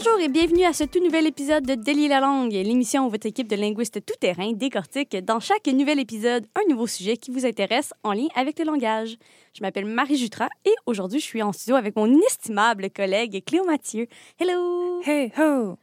Bonjour et bienvenue à ce tout nouvel épisode de Délier la langue, l'émission où votre équipe de linguistes tout-terrain décortique dans chaque nouvel épisode un nouveau sujet qui vous intéresse en lien avec le langage. Je m'appelle Marie Jutra et aujourd'hui je suis en studio avec mon inestimable collègue Cléo Mathieu. Hello! Hey ho!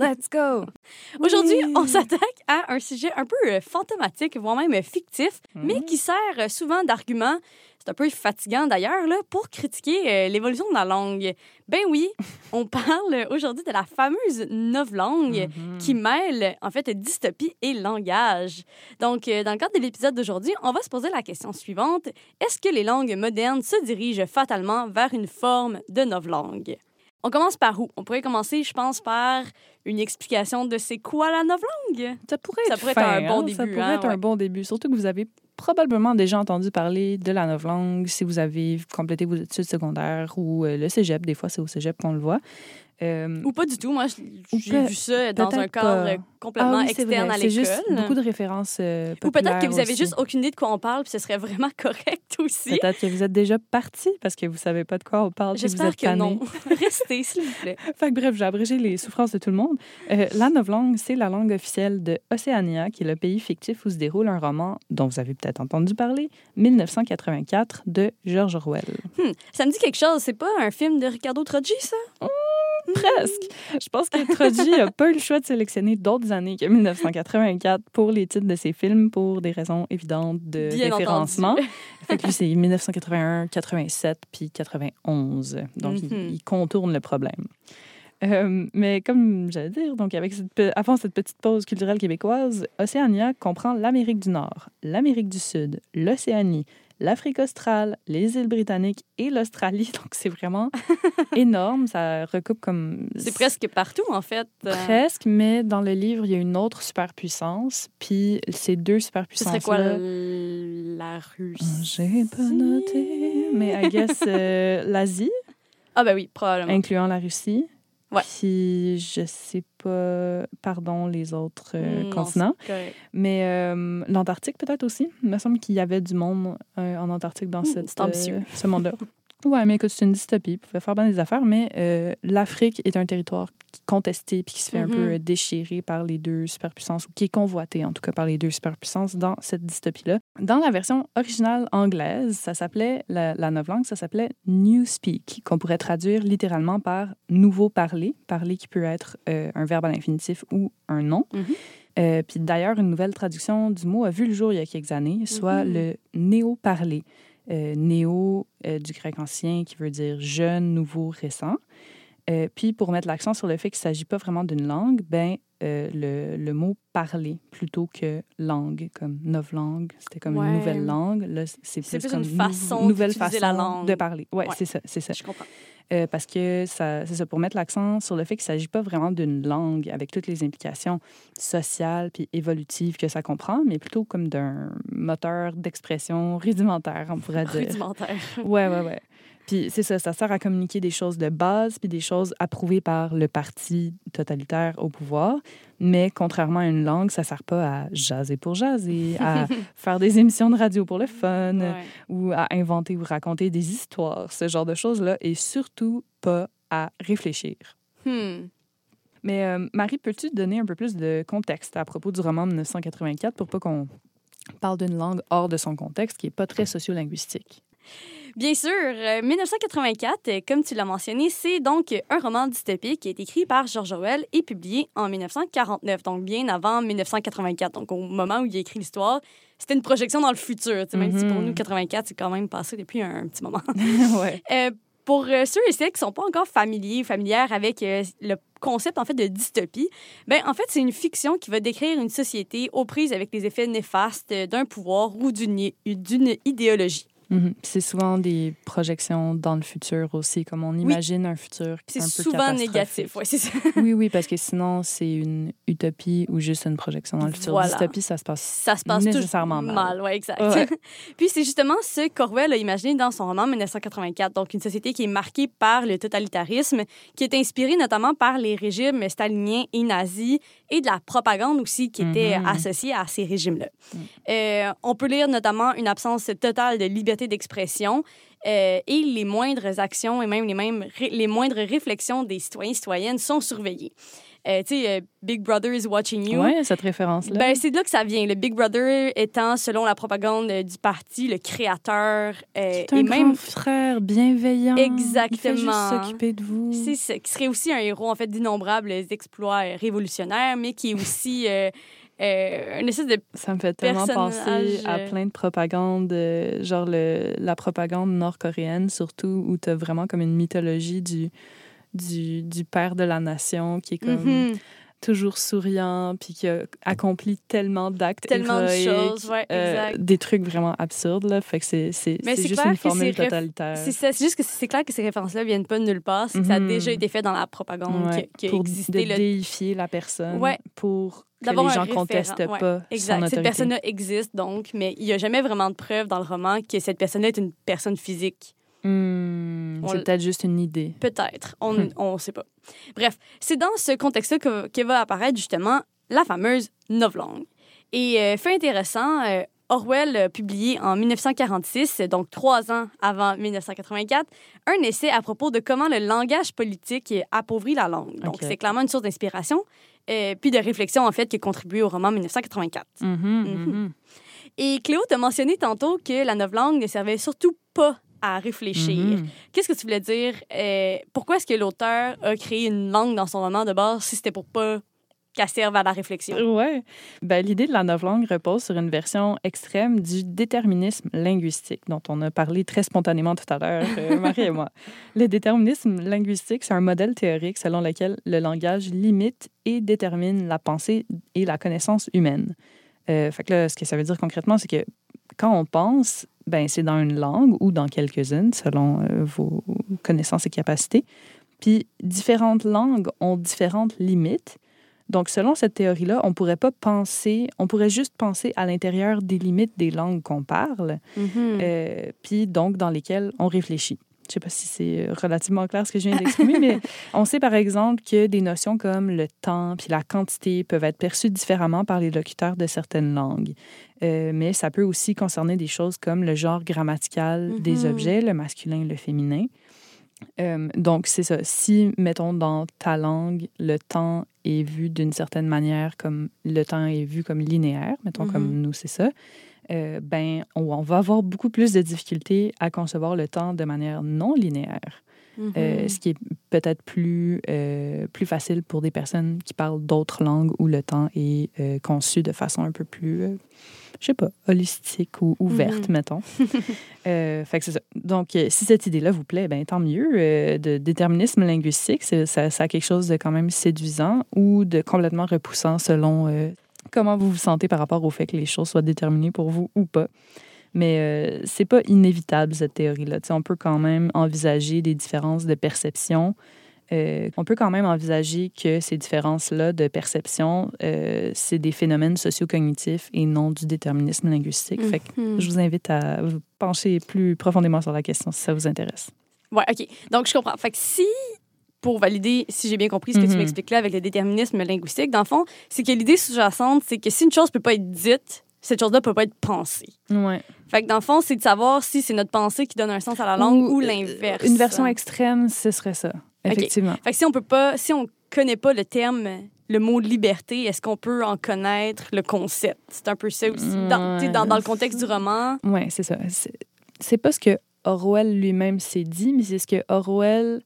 Let's go! Aujourd'hui, on s'attaque à un sujet un peu euh, fantomatique, voire même fictif, mais qui sert euh, souvent d'argument. C'est un peu fatigant d'ailleurs, là, pour critiquer euh, l'évolution de la langue. Ben oui, on parle aujourd'hui de la fameuse novlangue qui mêle, en fait, dystopie et langage. Donc, euh, dans le cadre de l'épisode d'aujourd'hui, on va se poser la question suivante. Est-ce que les langues modernes se dirigent fatalement vers une forme de novlangue? On commence par où? On pourrait commencer, je pense, par une explication de c'est quoi la novlangue? Ça pourrait Ça être, pourrait être un bon hein? début, Ça pourrait hein, être ouais. un bon début. Surtout que vous avez probablement déjà entendu parler de la novlangue si vous avez complété vos études secondaires ou euh, le cégep. Des fois, c'est au cégep qu'on le voit. Euh, Ou pas du tout. Moi, j'ai vu ça dans un cadre pas. complètement ah oui, externe à C'est juste l'école. beaucoup de références euh, Ou peut-être que vous avez aussi. juste aucune idée de quoi on parle, puis ce serait vraiment correct aussi. Peut-être que vous êtes déjà parti parce que vous savez pas de quoi on parle. J'espère que tanné. non. Restez, s'il vous plaît. Fait que bref, j'ai abrégé les souffrances de tout le monde. Euh, la novlangue, c'est la langue officielle de Océania, qui est le pays fictif où se déroule un roman dont vous avez peut-être entendu parler, 1984, de George Orwell. Hmm, Ça me dit quelque chose. C'est pas un film de Ricardo Troggi, ça? Presque. Je pense que Troji n'a pas eu le choix de sélectionner d'autres années que 1984 pour les titres de ses films pour des raisons évidentes de Bien référencement. entendu. Fait que lui, c'est 1981, 87 puis 91. Donc, il- Mhm. il, contourne le problème. Euh, mais comme j'allais dire, donc avec cette, avant cette petite pause culturelle québécoise, Océania comprend l'Amérique du Nord, l'Amérique du Sud, l'Océanie, l'Afrique australe, les îles britanniques et l'Australie. Donc, c'est vraiment énorme. Ça recoupe comme... C'est presque partout, en fait. Presque, mais dans le livre, il y a une autre superpuissance. Puis ces deux Ce superpuissances serait quoi la Russie? J'ai pas noté, mais I guess euh, l'Asie, Ah ben oui, probablement. incluant la Russie. Ouais. Puis je sais pas, pardon, les autres euh, continents. Mais euh, l'Antarctique peut-être aussi. Il me semble qu'il y avait du monde euh, en Antarctique dans cette, ce monde-là. Ouais, mais écoute, c'est une dystopie. Vous pouvez faire bien des affaires, mais euh, l'Afrique est un territoire contesté puis qui se fait un peu euh, déchirer par les deux superpuissances, ou qui est convoité en tout cas par les deux superpuissances dans cette dystopie-là. Dans la version originale anglaise, ça s'appelait, la, la novlangue, ça s'appelait Newspeak, qu'on pourrait traduire littéralement par nouveau parler, parler qui peut être euh, un verbe à l'infinitif ou un nom. Euh, puis d'ailleurs, une nouvelle traduction du mot a vu le jour il y a quelques années, soit Mhm. le néo-parler. Euh, néo euh, du grec ancien qui veut dire jeune, nouveau, récent. Euh, puis pour mettre l'accent sur le fait qu'il ne s'agit pas vraiment d'une langue, ben, euh, le, le mot parler plutôt que langue, comme novlangue, c'était comme Ouais. une nouvelle langue. Là, c'est plus, plus comme une façon nouvelle façon la langue. de parler. Ouais, Ouais. c'est ça, c'est ça. Je comprends. Euh, parce que ça, c'est ça, pour mettre l'accent sur le fait qu'il ne s'agit pas vraiment d'une langue avec toutes les implications sociales puis évolutives que ça comprend, mais plutôt comme d'un moteur d'expression rudimentaire, on pourrait dire. Rudimentaire. Ouais, ouais, ouais. Puis c'est ça, ça sert à communiquer des choses de base puis des choses approuvées par le parti totalitaire au pouvoir. Mais contrairement à une langue, ça sert pas à jaser pour jaser, à faire des émissions de radio pour le fun Ouais. ou à inventer ou raconter des histoires, ce genre de choses-là, et surtout pas à réfléchir. Hmm. Mais euh, Marie, peux-tu donner un peu plus de contexte à propos du roman 1984 pour pas qu'on parle d'une langue hors de son contexte qui est pas très sociolinguistique? Bien sûr, euh, 1984, euh, comme tu l'as mentionné, c'est donc un roman dystopique qui été écrit par George Orwell et publié en 1949, donc bien avant 1984. Donc au moment où il a écrit l'histoire, c'était une projection dans le futur. tu sais, Même si pour Mhm. nous, 84, c'est quand même passé depuis un, petit moment. ouais. Euh, pour euh, ceux et celles qui sont pas encore familiers ou familières avec euh, le concept en fait de dystopie, ben en fait c'est une fiction qui va décrire une société aux prises avec les effets néfastes d'un pouvoir ou d'une i- Mhm. C'est souvent des projections dans le futur aussi, comme on imagine un futur un peu souvent négatif, ouais, ça. Oui, oui, parce que sinon, c'est une utopie ou juste une projection dans le futur. Voilà. Dystopie, ça se passe Ça se passe Nécessairement mal. mal. ouais, exact. Ouais. Puis c'est justement ce qu'Orwell a imaginé dans son roman 1984, donc une société qui est marquée par le totalitarisme, qui est inspirée notamment par les régimes staliniens et nazis et de la propagande aussi qui était Mhm. associée à ces régimes-là. Mm. Euh, on peut lire notamment une absence totale de liberté d'expression euh, et les moindres actions et même les, mêmes les moindres réflexions des citoyens et citoyennes sont surveillées. Euh, tu sais, euh, Big Brother is watching you. Ouais, cette référence-là. Ben, c'est de là que ça vient. Le Big Brother étant, selon la propagande euh, du parti, le créateur c'est un et grand même frère bienveillant. Il Exactement. s'occuper de vous. c'est ça, qui serait aussi un héros en fait d'innombrables exploits révolutionnaires, mais qui est aussi euh, une espèce de Ça me fait tellement penser à euh, plein de propagande, euh, genre le, la propagande nord-coréenne surtout, où tu as vraiment comme une mythologie du, du, du père de la nation qui est comme Mhm. Toujours souriant, puis qui a accompli tellement d'actes Tellement de choses, ouais, euh, des trucs vraiment absurdes, là. Fait que c'est juste clair une formule totalitaire. C'est ça, c'est juste que c'est clair que ces références-là viennent pas de nulle part, c'est que ça a Mhm. déjà été fait dans la propagande Ouais, qui, qui a pour existé. déifier la personne Ouais. pour que les gens contestent ouais, pas Exact. Cette personne-là existe donc, mais il n'y a jamais vraiment de preuve dans le roman que cette personne-là est une personne physique. Hmm, c'est peut-être juste une idée. Peut-être. On Hmm. ne sait pas. Bref, c'est dans ce contexte-là que, que va apparaître justement la fameuse novlangue. Et euh, fait intéressant, euh, Orwell a publié en 1946, donc trois ans avant 1984, un essai à propos de comment le langage politique appauvrit la langue. Donc, c'est clairement une source d'inspiration, euh, puis de réflexion, en fait, qui a contribué au roman 1984. Mhm, Mhm. mhm. Et Cléo t'a mentionné tantôt que la novlangue ne servait surtout pas à réfléchir. Mhm. Qu'est-ce que tu voulais dire? Euh, pourquoi est-ce que l'auteur a créé une langue dans son roman de base si c'était pour pas qu'elle serve à la réflexion? Ouais. Ben, l'idée de la novlangue repose sur une version extrême du déterminisme linguistique dont on a parlé très spontanément tout à l'heure, euh, Marie et moi. Le déterminisme linguistique, c'est un modèle théorique selon lequel le langage limite et détermine la pensée et la connaissance humaine. Euh, fait que là, ce que ça veut dire concrètement, c'est que quand on pense, ben, c'est dans une langue ou dans quelques-unes, selon euh, vos connaissances et capacités. Puis différentes langues ont différentes limites. Donc, selon cette théorie-là, on pourrait pas penser, on pourrait juste penser à l'intérieur des limites des langues qu'on parle, Mhm. euh, puis donc dans lesquelles on réfléchit. Je sais pas si c'est relativement clair ce que je viens d'exprimer, mais on sait par exemple que des notions comme le temps puis la quantité peuvent être perçues différemment par les locuteurs de certaines langues. Euh, mais ça peut aussi concerner des choses comme le genre grammatical des Mhm. objets, le masculin, le féminin. Euh, donc, c'est ça. Si, mettons, dans ta langue, le temps est vu d'une certaine manière, comme le temps est vu comme linéaire, mettons comme nous, c'est ça, euh, ben, on, va avoir beaucoup plus de difficultés à concevoir le temps de manière non linéaire. Mhm. Euh, ce qui est peut-être plus, euh, plus facile pour des personnes qui parlent d'autres langues où le temps est conçu de façon un peu plus, je sais pas, holistique ou ouverte, Mhm. mettons. Fait que c'est ça. Donc, si cette idée-là vous plaît, ben, tant mieux. De déterminisme linguistique, ça, ça a quelque chose de quand même séduisant ou de complètement repoussant selon comment vous vous sentez par rapport au fait que les choses soient déterminées pour vous ou pas. Mais euh, c'est pas inévitable, cette théorie-là. On peut quand même envisager des différences de perception. Euh, on peut quand même envisager que ces différences-là de perception, euh, c'est des phénomènes socio-cognitifs et non du déterminisme linguistique. Fait que Mhm. je vous invite à vous pencher plus profondément sur la question si ça vous intéresse. Ouais, OK. Donc, je comprends. Fait que si, pour valider, si j'ai bien compris ce que tu Mhm. m'expliques là avec le déterminisme linguistique, dans le fond, c'est que l'idée sous-jacente, c'est que si une chose peut pas être dite, cette chose-là peut pas être pensée. Ouais. Fait que dans le fond, c'est de savoir si c'est notre pensée qui donne un sens à la langue ou, euh, l'inverse. Une version extrême, ce serait ça. Effectivement. Fait que si on peut pas, si on connaît pas le terme, le mot liberté, est-ce qu'on peut en connaître le concept? C'est un peu ça aussi. Dans, dans, dans le contexte du roman. Oui, c'est ça. C'est pas ce que Orwell lui-même s'est dit, mais c'est ce que Orwell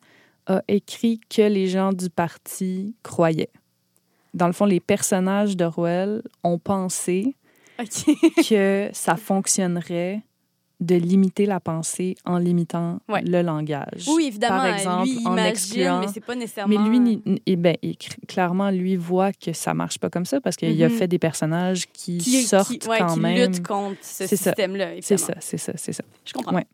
a écrit que les gens du parti croyaient. Dans le fond, les personnages d'Orwell ont pensé que ça fonctionnerait de limiter la pensée en limitant Ouais. le langage. Oui, évidemment. Par exemple, lui, en imagine, excluant- mais c'est pas nécessairement... Mais lui, eh ben, il- clairement, lui voit que ça marche pas comme ça parce qu'il a Mhm. fait des personnages qui, qui, sortent qui, ouais, quand qui même. lutte contre ce système-là, C'est ça, c'est ça, c'est ça. Je comprends. Ouais.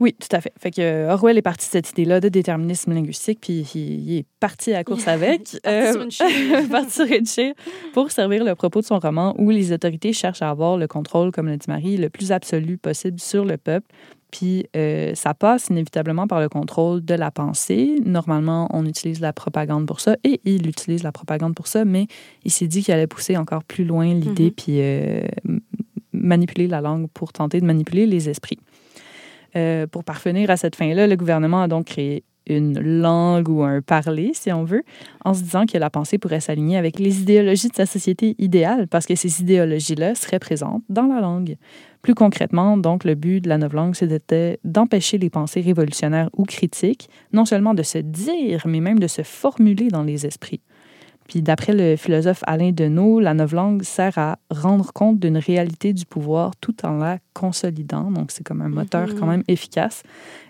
Oui, tout à fait. Fait que euh, Orwell est parti de cette idée-là de déterminisme linguistique, puis il, est parti à la course avec. Parti sur une chire. parti sur une chire pour servir le propos de son roman où les autorités cherchent à avoir le contrôle, comme le dit Marie, le plus absolu possible sur le peuple. Puis euh, ça passe inévitablement par le contrôle de la pensée. Normalement, on utilise la propagande pour ça et il utilise la propagande pour ça, mais il s'est dit qu'il allait pousser encore plus loin l'idée Mhm. puis euh, manipuler la langue pour tenter de manipuler les esprits. Euh, pour parvenir à cette fin-là, le gouvernement a donc créé une langue ou un parler, si on veut, en se disant que la pensée pourrait s'aligner avec les idéologies de sa société idéale, parce que ces idéologies-là seraient présentes dans la langue. Plus concrètement, donc, le but de la novlangue, c'était d'empêcher les pensées révolutionnaires ou critiques, non seulement de se dire, mais même de se formuler dans les esprits. Puis d'après le philosophe Alain Deneau, la novlangue sert à rendre compte d'une réalité du pouvoir tout en la consolidant. Donc c'est comme un moteur Mhm. quand même efficace,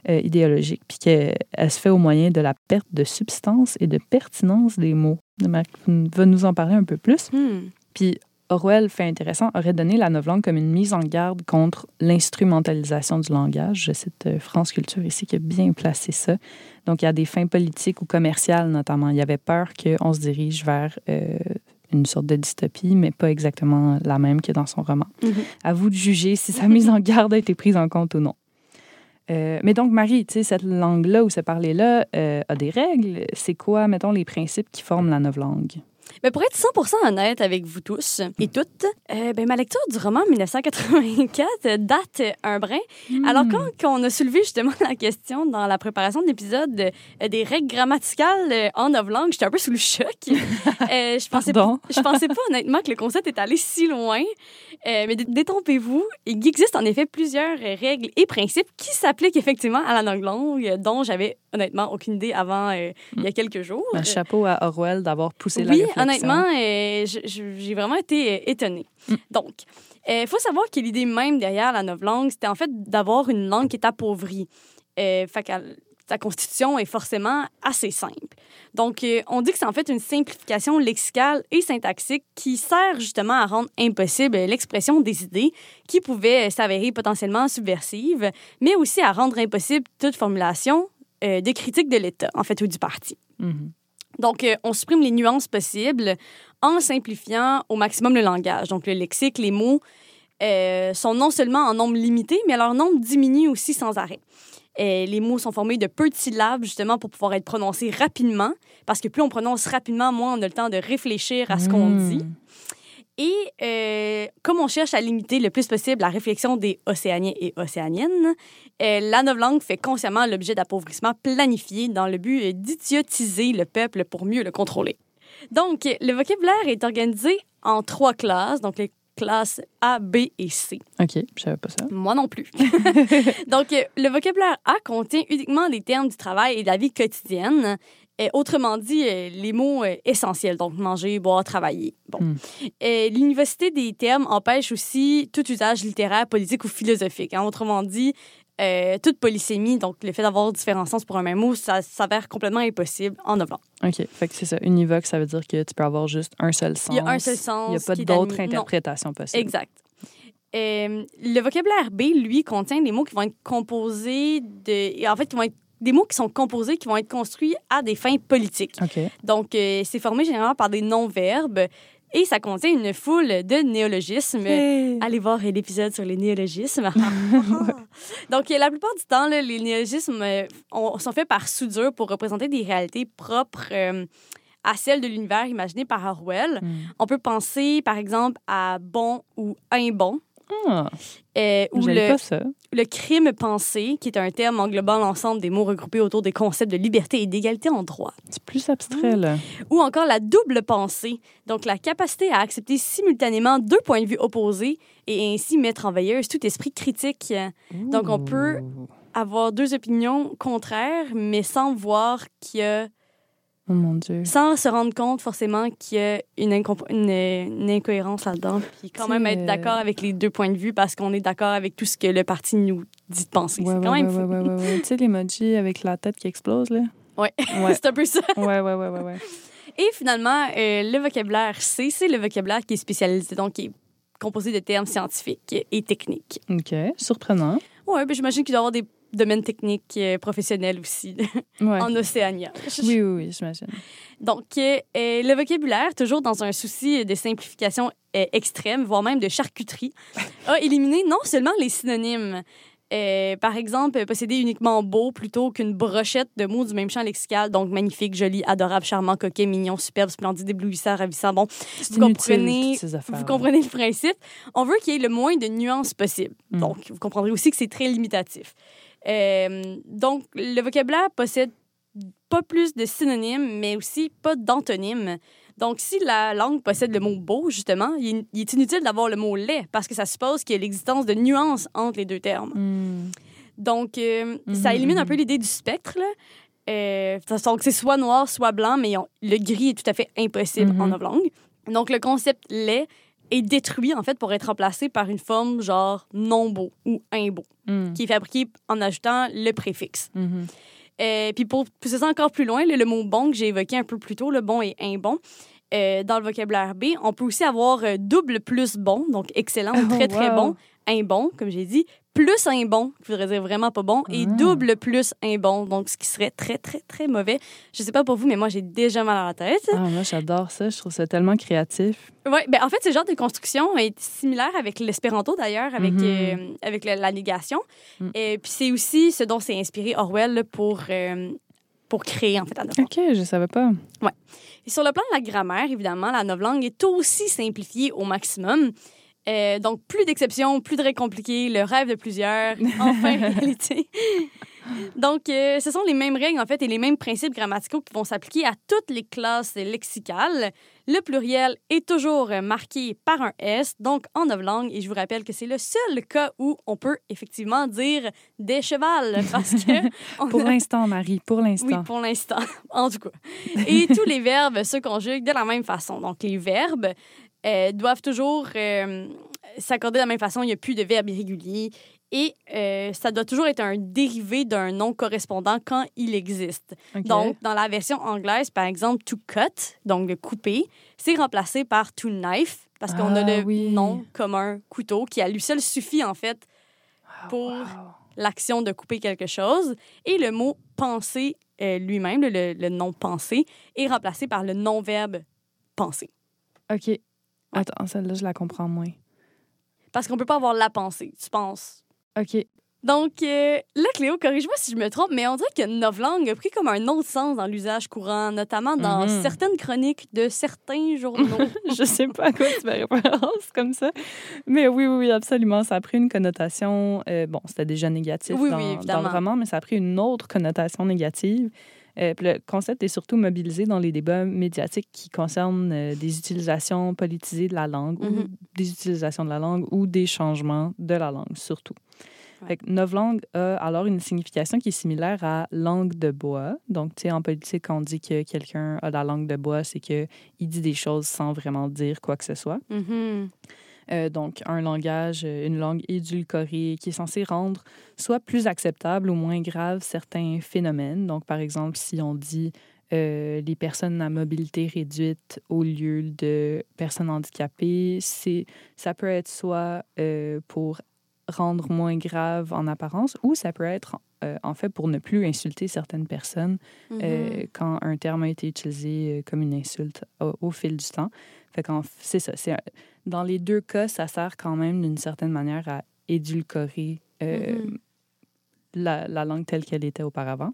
euh, idéologique. Puis qu'elle elle se fait au moyen de la perte de substance et de pertinence des mots. Mac va nous en parler un peu plus? Hmm. Puis Orwell, fait intéressant, aurait donné la novlangue comme une mise en garde contre l'instrumentalisation du langage. Je cite euh, France Culture ici qui a bien placé ça. Donc, il y a des fins politiques ou commerciales notamment. Il y avait peur qu'on se dirige vers euh, une sorte de dystopie, mais pas exactement la même que dans son roman. Mhm. À vous de juger si sa mise en garde a été prise en compte ou non. Euh, mais donc, Marie, tu sais, cette langue-là ou ce parler-là euh, a des règles. C'est quoi, mettons, les principes qui forment la novlangue? Mais pour être 100% honnête avec vous tous et toutes, euh, ben, ma lecture du roman 1984 date un brin. Alors, Hmm. quand, quand on a soulevé justement la question dans la préparation de l'épisode euh, des règles grammaticales euh, en novlangue, j'étais un peu sous le choc. Euh, je pensais Pardon? je pensais pas honnêtement que le concept est allé si loin. Mais dé- détrompez-vous, il existe en effet plusieurs règles et principes qui s'appliquent effectivement à la novlangue, dont j'avais honnêtement aucune idée avant il y a quelques jours. Un chapeau à Orwell d'avoir poussé la Oui, réflexion. Honnêtement, euh, j'ai vraiment été euh, étonnée. Mm. Donc, il faut savoir que l'idée même derrière la novlangue, c'était en fait d'avoir une langue qui est appauvrie. Euh, fait que sa constitution est forcément assez simple. Donc, euh, on dit que c'est en fait une simplification lexicale et syntaxique qui sert justement à rendre impossible l'expression des idées qui pouvaient s'avérer potentiellement subversives, mais aussi à rendre impossible toute formulation euh, de critique de l'État, en fait, ou du parti. Mhm. Donc, euh, on supprime les nuances possibles en simplifiant au maximum le langage. Donc, le lexique, les mots euh, sont non seulement en nombre limité, mais leur nombre diminue aussi sans arrêt. Euh, les mots sont formés de peu de syllabes, justement, pour pouvoir être prononcés rapidement, parce que plus on prononce rapidement, moins on a le temps de réfléchir à ce qu'on Mm. dit. Et comme on cherche à limiter le plus possible la réflexion des Océaniens et Océaniennes, la novlangue fait consciemment l'objet d'appauvrissement planifié dans le but euh, d'idiotiser le peuple pour mieux le contrôler. Donc, le vocabulaire est organisé en trois classes, donc les classes A, B et C. OK, je savais pas ça. Moi non plus. Donc, euh, le vocabulaire A contient uniquement des termes du travail et de la vie quotidienne. Et autrement dit, euh, les mots euh, essentiels, donc manger, boire, travailler. Bon. Euh, L'université des termes empêche aussi tout usage littéraire, politique ou philosophique. hein. Autrement dit, euh, toute polysémie, donc le fait d'avoir différents sens pour un même mot, ça s'avère complètement impossible en novlangue. OK, fait que c'est ça. Univoque, ça veut dire que tu peux avoir juste un seul sens. Il y a un seul sens. Il n'y a pas d'autres. Non. interprétations possibles. Exact. Euh, le vocabulaire B, lui, contient des mots qui vont être composés de. En fait, qui vont être des mots qui sont composés, qui vont être construits à des fins politiques. OK. Donc, euh, c'est formé généralement par des noms-verbes et ça contient une foule de néologismes. Allez voir l'épisode sur les néologismes. Donc, la plupart du temps, là, les néologismes euh, ont- sont faits par soudure pour représenter des réalités propres euh, à celles de l'univers imaginé par Orwell. Hmm. On peut penser, par exemple, à bon ou imbon. Ah, euh, ou le, pas ça. le crime pensé, qui est un terme englobant l'ensemble des mots regroupés autour des concepts de liberté et d'égalité en droit. C'est plus abstrait, là. Ou encore la double pensée, donc la capacité à accepter simultanément deux points de vue opposés et ainsi mettre en veilleuse tout esprit critique. Donc, on peut-. Avoir deux opinions contraires, mais sans voir qu'il y a Oh mon Dieu. sans se rendre compte forcément qu'il y a une, une, une incohérence là-dedans, puis quand même être euh, d'accord avec les deux points de vue parce qu'on est d'accord avec tout ce que le parti nous dit de penser. Ouais, c'est ouais, quand même ouais, fou. ouais. Tu sais, l'emoji avec la tête qui explose, là? Ouais. C'est un peu ça. ouais, ouais, ouais, ouais, ouais. Et finalement, euh, le vocabulaire C, c'est le vocabulaire qui est spécialisé, donc qui est composé de termes scientifiques et techniques. OK, surprenant. Ouais, ben, j'imagine qu'il doit y avoir des domaines techniques euh, professionnels aussi Ouais. en Océania. Oui, oui, oui, j'imagine. Donc, le vocabulaire, toujours dans un souci de simplification extrême, voire même de charcuterie, a éliminé non seulement les synonymes. euh, par exemple, posséder uniquement beau plutôt qu'une brochette de mots du même champ lexical, donc magnifique, joli, adorable, charmant, coquet, mignon, superbe, splendide, éblouissant, ravissant. Bon, Vous comprenez- affaires. vous comprenez le principe. On veut qu'il y ait le moins de nuances possible. Mm. Donc, vous comprendrez aussi que c'est très limitatif. Euh, donc, le vocabulaire possède pas plus de synonymes, mais aussi pas d'antonymes. Donc, si la langue possède le mot beau, justement, il, il est inutile d'avoir le mot laid parce que ça suppose qu'il y a l'existence de nuances entre les deux termes. Hmm. Donc, euh, ça Mhm, élimine un peu l'idée du spectre. Là. Euh, donc, c'est soit noir, soit blanc, mais on- le gris est tout à fait impossible Mhm. en novlangue. Donc, le concept laid est détruit, en fait, pour être remplacé par une forme genre non beau ou imbeau, Hmm. qui est fabriquée en ajoutant le préfixe. Mhm. Euh, puis pour pousser ça encore plus loin, le mot bon que j'ai évoqué un peu plus tôt, le bon et imbon, euh, dans le vocabulaire B, on peut aussi avoir euh, double plus bon, donc excellent ou Oh, très très bon, imbon, comme j'ai dit, plus imbon, qui voudrait dire vraiment pas bon, et Ah. double plus imbon, donc ce qui serait très très très mauvais. Je sais pas pour vous, mais moi j'ai déjà mal à la tête. Ah, moi, j'adore ça. Je trouve ça tellement créatif. Ouais, ben en fait, ce genre de construction est similaire avec l'espéranto d'ailleurs, avec, Mhm. euh, avec la, la négation. Mm. Et puis c'est aussi ce dont s'est inspiré Orwell pour, euh, pour créer en fait la novlangue. OK, je savais pas. Et sur le plan de la grammaire, évidemment, la novlangue est aussi simplifiée au maximum. Euh, donc, plus d'exceptions, plus de règles compliquées, le rêve de plusieurs, enfin réalité. Donc, euh, ce sont les mêmes règles, en fait, et les mêmes principes grammaticaux qui vont s'appliquer à toutes les classes lexicales. Le pluriel est toujours marqué par un S, donc en novlangue, et je vous rappelle que c'est le seul cas où on peut effectivement dire des chevals, parce que... Pour a- l'instant, Marie, pour oui, l'instant. pour l'instant, en tout cas. Et tous les verbes se conjuguent de la même façon. Donc, les verbes euh, doivent toujours euh, s'accorder de la même façon. Il n'y a plus de verbes irréguliers. Et euh, ça doit toujours être un dérivé d'un nom correspondant quand il existe. Donc, dans la version anglaise, par exemple, to cut, donc le couper, c'est remplacé par to knife, parce qu'on a Ah, le oui. nom comme un couteau qui, à lui seul, suffit, en fait, Ah, pour wow. l'action de couper quelque chose. Et le mot penser euh, lui-même, le, le nom penser, est remplacé par le non-verbe penser. OK. Attends, celle-là, je la comprends moins. Parce qu'on peut pas avoir la pensée, tu penses? OK. Donc, euh, là, Cléo, corrige-moi si je me trompe, mais on dirait que novlangue a pris comme un autre sens dans l'usage courant, notamment dans Mhm. certaines chroniques de certains journaux. je sais pas à quoi tu fais référence comme ça. Mais oui, oui, oui, absolument. Ça a pris une connotation. euh, bon, c'était déjà négatif Oui, dans, oui, dans le roman, mais ça a pris une autre connotation négative. Euh, le concept est surtout mobilisé dans les débats médiatiques qui concernent euh, des utilisations politisées de la langue ou Mhm. des utilisations de la langue ou des changements de la langue, surtout. Ouais. Novlangue a alors une signification qui est similaire à langue de bois. Donc, tu sais, en politique, quand on dit que quelqu'un a la langue de bois, c'est qu'il dit des choses sans vraiment dire quoi que ce soit. Mhm. Euh, donc, un langage, euh, une langue édulcorée qui est censée rendre soit plus acceptable ou moins grave certains phénomènes. Donc, par exemple, si on dit euh, les personnes à mobilité réduite au lieu de personnes handicapées, ça peut être soit pour rendre moins grave en apparence ou ça peut être euh, en fait pour ne plus insulter certaines personnes Mhm. euh, quand un terme a été utilisé euh, comme une insulte au, au fil du temps. Fait c'est ça. C'est, dans les deux cas, ça sert quand même d'une certaine manière à édulcorer Mhm. la, la langue telle qu'elle était auparavant.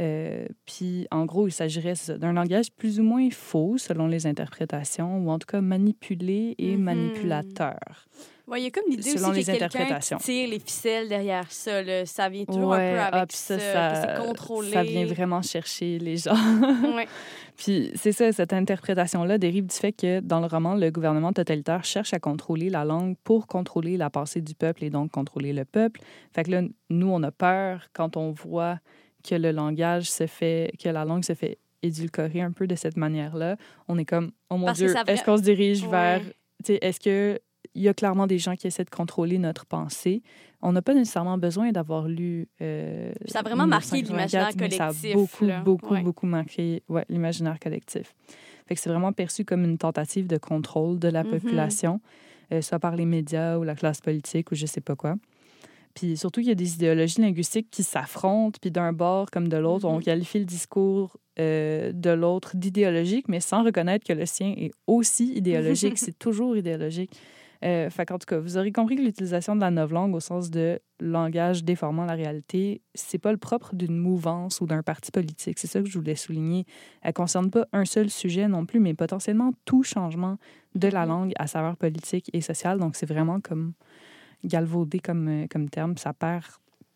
Euh, puis, en gros, il s'agirait d'un langage plus ou moins faux selon les interprétations, ou en tout cas manipulé et Mhm. manipulateur. Ouais, il y a comme l'idée aussi les a quelqu'un tire les ficelles derrière ça. là. Ça vient toujours un peu avec ça, ça, que ça, c'est contrôlé. ça vient vraiment chercher les gens. Ouais. Puis c'est ça, cette interprétation-là dérive du fait que dans le roman, le gouvernement totalitaire cherche à contrôler la langue pour contrôler la pensée du peuple et donc contrôler le peuple. Fait que là, nous, on a peur quand on voit que le langage se fait, que la langue se fait édulcorer un peu de cette manière-là. On est comme, oh mon Parce que Dieu, ça est-ce qu'on se dirige Ouais. vers, tu sais, est-ce que il y a clairement des gens qui essaient de contrôler notre pensée. On n'a pas nécessairement besoin d'avoir lu. euh, ça a vraiment marqué 1984, l'imaginaire mais ça a collectif, beaucoup, là. beaucoup, Ouais. beaucoup marqué ouais, l'imaginaire collectif. Fait que c'est vraiment perçu comme une tentative de contrôle de la Mhm. population, euh, soit par les médias ou la classe politique ou je sais pas quoi. Puis surtout, il y a des idéologies linguistiques qui s'affrontent, puis d'un bord comme de l'autre, on Mhm. qualifie le discours euh, de l'autre d'idéologique, mais sans reconnaître que le sien est aussi idéologique. c'est toujours idéologique. Euh, fait qu'en tout cas, vous aurez compris que l'utilisation de la novlangue au sens de langage déformant la réalité, c'est pas le propre d'une mouvance ou d'un parti politique. C'est ça que je voulais souligner. Elle concerne pas un seul sujet non plus, mais potentiellement tout changement de la Mhm. langue à saveur politique et sociale. Donc, c'est vraiment comme galvaudé comme, euh, comme terme. Ça perd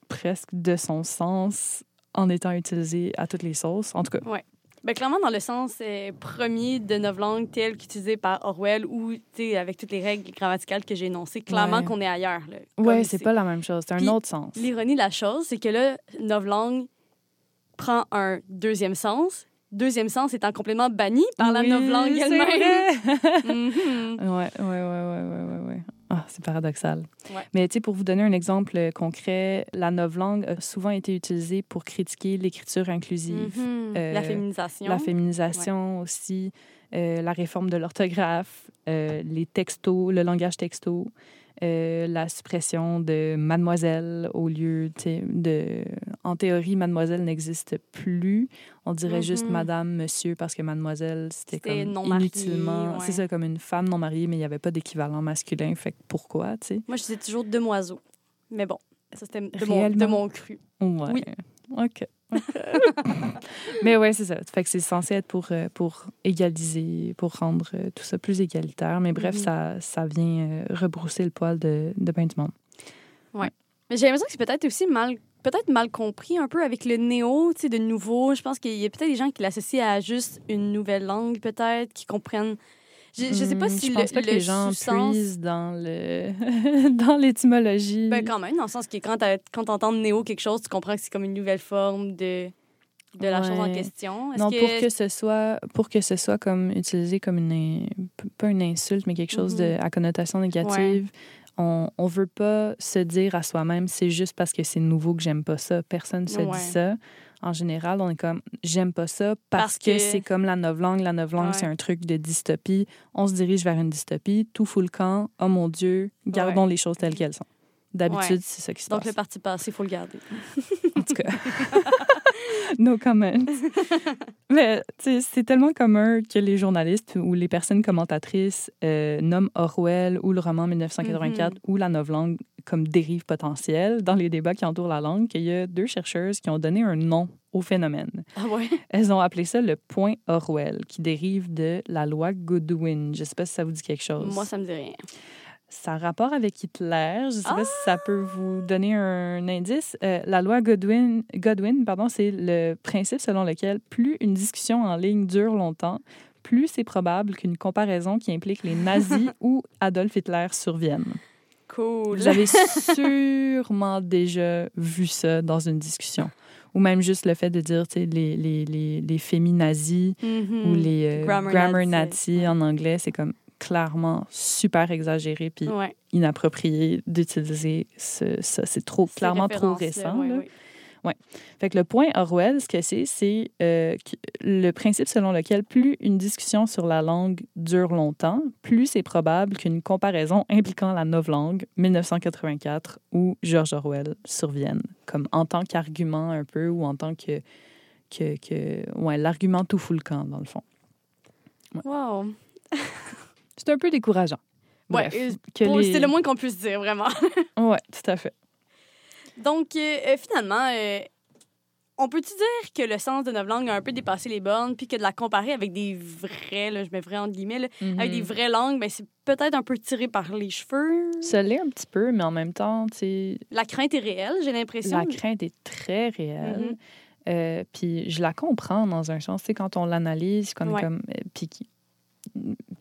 presque de son sens en étant utilisé à toutes les sauces. En tout cas, Ben, clairement, dans le sens euh, premier de novlangue tel qu'utilisé par Orwell ou avec toutes les règles grammaticales que j'ai énoncées, clairement Ouais. qu'on est ailleurs. Ici. c'est pas la même chose. C'est un Puis, autre sens. L'ironie de la chose, c'est que là, novlangue prend un deuxième sens. Deuxième sens étant complètement banni par la Oui, novlangue elle-même. vrai. Mhm. Ouais, ouais, ouais, ouais, ouais, ouais, ouais. C'est paradoxal. Ouais. Mais pour vous donner un exemple euh, concret, la novlangue a souvent été utilisée pour critiquer l'écriture inclusive, Mhm. Euh, la féminisation. la féminisation aussi, euh, la réforme de l'orthographe, euh, les textos, le langage texto, euh, la suppression de mademoiselle au lieu, de... En théorie, mademoiselle n'existe plus. On dirait juste Mhm. madame, monsieur, parce que mademoiselle, c'était comme non inutilement... ouais. C'est ça, comme une femme non mariée, mais il n'y avait pas d'équivalent masculin. Fait que pourquoi, tu sais? Moi, je disais toujours demoiseau. Mais bon, ça, c'était de de mon cru. Ouais. Oui. OK. Mais ouais, c'est ça. Fait que c'est censé être pour, euh, pour égaliser, pour rendre euh, tout ça plus égalitaire. Mais bref, Mhm. ça, ça vient euh, rebrousser le poil de, de ben du monde. Mais j'ai l'impression que c'est peut-être aussi mal peut-être mal compris un peu avec le néo, tu sais, de nouveau. Je pense qu'il y a peut-être des gens qui l'associent à juste une nouvelle langue, peut-être, qui comprennent. Je, je sais pas Hmm, si Je le, pense pas que le les gens puisent dans le dans l'étymologie. Ben, quand même, dans le sens que quand quand t'entends néo quelque chose, tu comprends que c'est comme une nouvelle forme de, de la chose en question. Non, pour que ce soit pour que ce soit comme utilisé comme une pas une insulte mais quelque chose de Mhm. à connotation négative. On on veut pas se dire à soi-même c'est juste parce que c'est nouveau que j'aime pas ça. Personne se Ouais. dit ça. En général, on est comme j'aime pas ça parce, Parce que, que- c'est comme la novlangue. La novlangue, Ouais. c'est un truc de dystopie. On se dirige vers une dystopie. Tout fout le camp. Oh mon Dieu, gardons les choses telles qu'elles sont. D'habitude, Ouais. c'est ça qui se Donc, le passe. parti passé, il faut le garder. En tout cas. no comment. Mais tu sais, c'est tellement commun que les journalistes ou les personnes commentatrices euh, nomment Orwell ou le roman 1984 ou la novlangue comme dérive potentielle dans les débats qui entourent la langue qu'il y a deux chercheuses qui ont donné un nom au phénomène. Ah ouais? Elles ont appelé ça le point Orwell, qui dérive de la loi Goodwin. Je sais pas si ça vous dit quelque chose. Moi, ça me dit rien. Ça a rapport avec Hitler. Je ne sais pas si ça peut vous donner un indice. Euh, la loi Godwin, Godwin pardon, c'est le principe selon lequel plus une discussion en ligne dure longtemps, plus c'est probable qu'une comparaison qui implique les nazis ou Adolf Hitler survienne. Cool. Vous avez sûrement déjà vu ça dans une discussion. Ou même juste le fait de dire tu sais, les, les, les, les féminazis Mhm. ou les euh, Grammar grammar, Nazi. nazis en anglais, c'est comme clairement super exagéré puis Ouais. inapproprié d'utiliser ce- ça. C'est trop, clairement trop récent. là. Ouais. Fait que le point Orwell, ce que c'est, c'est euh, le principe selon lequel plus une discussion sur la langue dure longtemps, plus c'est probable qu'une comparaison impliquant la novlangue 1984 ou George Orwell survienne, comme en tant qu'argument un peu ou en tant que, que, que ouais, l'argument tout fout le camp, dans le fond. Wow. C'est un peu décourageant. Ouais, les- C'est le moins qu'on puisse dire, vraiment. Ouais, tout à fait. Donc, euh, euh, finalement, euh, on peut-tu dire que le sens de novlangue a un peu dépassé les bornes, puis que de la comparer avec des vrais, là, je mets vrai entre guillemets, là, avec des Mhm. vraies langues, ben, c'est peut-être un peu tiré par les cheveux? Ça l'est un petit peu, mais en même temps, tu La crainte est réelle, j'ai l'impression. la crainte est très réelle. Mhm. Euh, puis je la comprends dans un sens, tu sais, quand on l'analyse, qu'on est comme, puis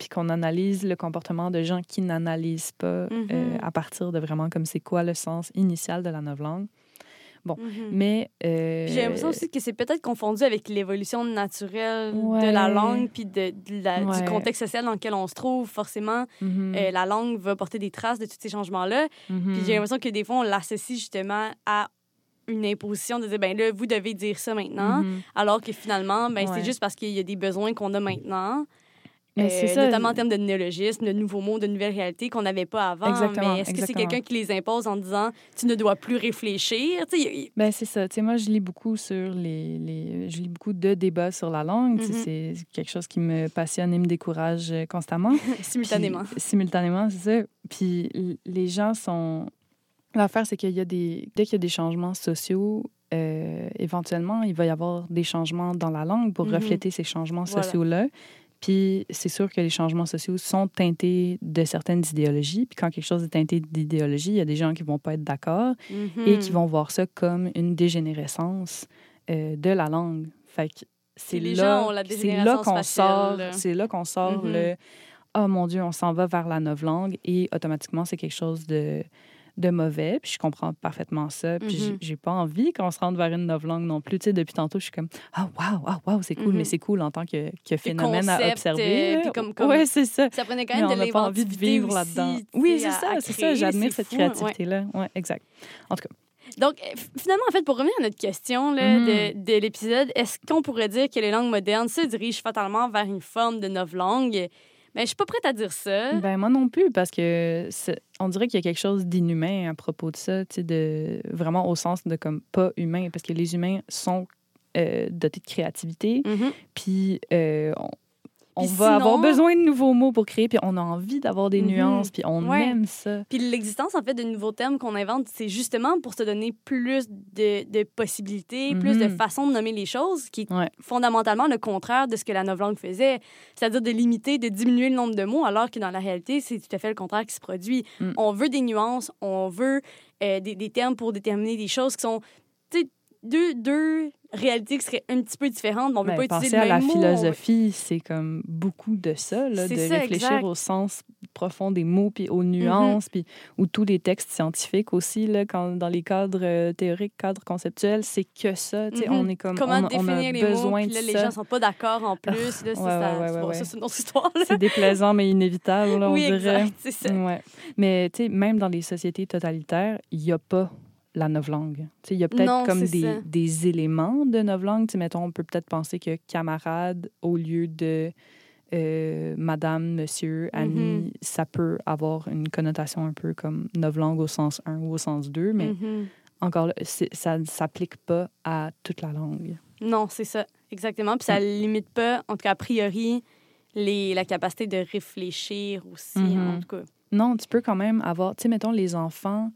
puis qu'on analyse le comportement de gens qui n'analysent pas Mhm. euh, à partir de vraiment comme c'est quoi le sens initial de la novlangue. Mhm. Mais euh, J'ai l'impression aussi que c'est peut-être confondu avec l'évolution naturelle de la langue puis de, de la- Ouais. du contexte social dans lequel on se trouve. Forcément, mhm, euh, la langue va porter des traces de tous ces changements-là. mhm. Puis j'ai l'impression que des fois, on l'associe justement à une imposition de dire, ben là, vous devez dire ça maintenant. Mhm. Alors que finalement, ben, Ouais. c'est juste parce qu'il y a des besoins qu'on a maintenant. Euh, c'est ça. Notamment en termes de néologisme, de nouveaux mots, de nouvelles réalités qu'on n'avait pas avant. Exactement, Mais est-ce que c'est quelqu'un qui les impose en disant, tu ne dois plus réfléchir? Y Ben, c'est ça. Tu sais, moi, je lis beaucoup sur les, les... Je lis beaucoup de débats sur la langue. Mhm. C'est quelque chose qui me passionne et me décourage euh, constamment. simultanément. Puis, simultanément, c'est ça. Puis les gens sont... L'affaire, c'est qu'il y a des... Dès qu'il y a des changements sociaux, euh, éventuellement, il va y avoir des changements dans la langue pour Mhm. refléter ces changements Voilà. sociaux-là. Puis c'est sûr que les changements sociaux sont teintés de certaines idéologies. Puis quand quelque chose est teinté d'idéologie, il y a des gens qui vont pas être d'accord et qui Mhm. vont voir ça comme une dégénérescence euh, de la langue. Fait que c'est là, là qu'on sort, c'est là qu'on sort Mhm. le oh mon dieu, on s'en va vers la novlangue et automatiquement c'est quelque chose de de mauvais, puis je comprends parfaitement ça, puis j'ai- Mhm. j'ai pas envie qu'on se rende vers une novlangue non plus. Tu sais, depuis tantôt, je suis comme ah waouh, ah waouh, c'est cool, mais c'est cool en tant que, que phénomène à observer. euh, là. puis comme- comme- Ouais, c'est ça. Ça prenait quand Mais même on de n'a pas envie de vivre là-dedans. Oui, c'est ça, c'est ça. J'admire cette fou, hein, ouais. exact. En tout cas, Donc, f- finalement, en fait, pour revenir à notre question là, Mhm. de, de l'épisode, est-ce qu'on pourrait dire que les langues modernes se dirigent fatalement vers une forme de novlangue? Mais je suis pas prête à dire ça. Ben, moi non plus, parce que on dirait qu'il y a quelque chose d'inhumain à propos de ça, de, vraiment au sens de comme pas humain, parce que les humains sont euh, dotés de créativité, Mhm. puis euh, on, on Puis va avoir besoin de nouveaux mots pour créer, puis on a envie d'avoir des Mhm. nuances, puis on Ouais. aime ça. Puis l'existence, en fait, de nouveaux termes qu'on invente, c'est justement pour se donner plus de, de possibilités, plus de Mhm. façons de nommer les choses, qui est Ouais. fondamentalement le contraire de ce que la novlangue faisait, c'est-à-dire de limiter, de diminuer le nombre de mots, alors que dans la réalité, c'est tout à fait le contraire qui se produit. Mm. On veut des nuances, on veut euh, des, des termes pour déterminer des choses qui sont, deux, deux réalités qui seraient un petit peu différentes, mais on ne veut Ben, pas penser utiliser le à la même on veut- philosophie, c'est comme beaucoup de ça, là, de ça, réfléchir exact. au sens profond des mots, puis Mhm. aux nuances, puis ou tous les textes scientifiques aussi, là, quand, dans les cadres euh, théoriques, cadres conceptuels, c'est que ça. sais, Mhm. On est comme, Comment on, on définir a les besoin mots, de là, les ça. gens sont pas d'accord en plus. là, ça, ouais, ouais, ouais, bon, c'est une autre histoire. C'est déplaisant, mais inévitable, là, on oui, dirait. exact, c'est ça. Ouais. Mais même dans les sociétés totalitaires, il n'y a pas la novlangue. Il y a peut-être comme des, des éléments de novlangue. Mettons, on peut peut-être penser que camarade, au lieu de euh, madame, monsieur, ami, Mhm. ça peut avoir une connotation un peu comme novlangue au sens 1 ou au sens 2, mais Mhm. encore là, ça ne s'applique pas à toute la langue. Non, c'est ça, exactement. Puis ça Mm. limite pas, en tout cas, a priori, les, la capacité de réfléchir aussi, Mhm. en tout cas. Non, tu peux quand même avoir, tu sais, mettons, les enfants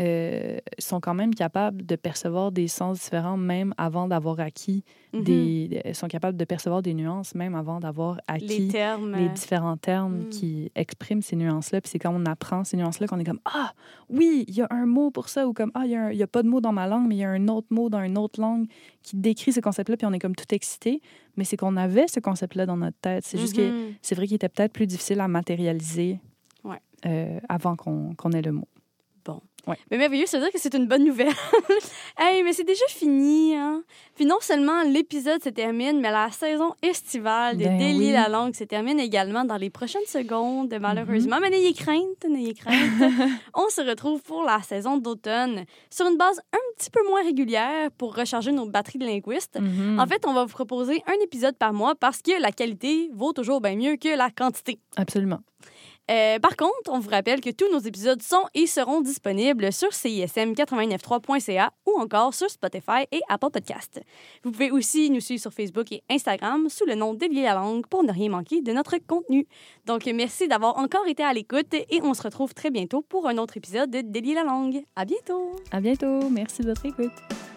euh, sont quand même capables de percevoir des sens différents même avant d'avoir acquis Mhm. des... sont capables de percevoir des nuances même avant d'avoir Les acquis termes. les euh, différents termes Mm. qui expriment ces nuances-là. Puis c'est quand on apprend ces nuances-là qu'on est comme Ah, oui, il y a un mot pour ça, ou comme Ah, il y a a, pas de mot dans ma langue, mais il y a un autre mot dans une autre langue qui décrit ce concept-là, puis on est comme tout excité. Mais c'est qu'on avait ce concept-là dans notre tête. C'est juste que mhm. c'est vrai qu'il était peut-être plus difficile à matérialiser Ouais. euh, avant qu'on qu'on ait le mot. Mais merveilleux, ça veut dire que c'est une bonne nouvelle. hey, mais c'est déjà fini, hein? Puis non seulement l'épisode se termine, mais la saison estivale de Ben oui. la langue se termine également dans les prochaines secondes, malheureusement. Mm-hmm. Mais n'ayez crainte, n'ayez crainte. On se retrouve pour la saison d'automne sur une base un petit peu moins régulière pour recharger nos batteries de linguistes. Mhm. En fait, on va vous proposer un épisode par mois parce que la qualité vaut toujours bien mieux que la quantité. Absolument. Euh, par contre, on vous rappelle que tous nos épisodes sont et seront disponibles sur CISM893.ca ou encore sur Spotify et Apple Podcast. Vous pouvez aussi nous suivre sur Facebook et Instagram sous le nom Délier la langue pour ne rien manquer de notre contenu. Donc, merci d'avoir encore été à l'écoute et on se retrouve très bientôt pour un autre épisode de Délier la langue. À bientôt! À bientôt. Merci de votre écoute.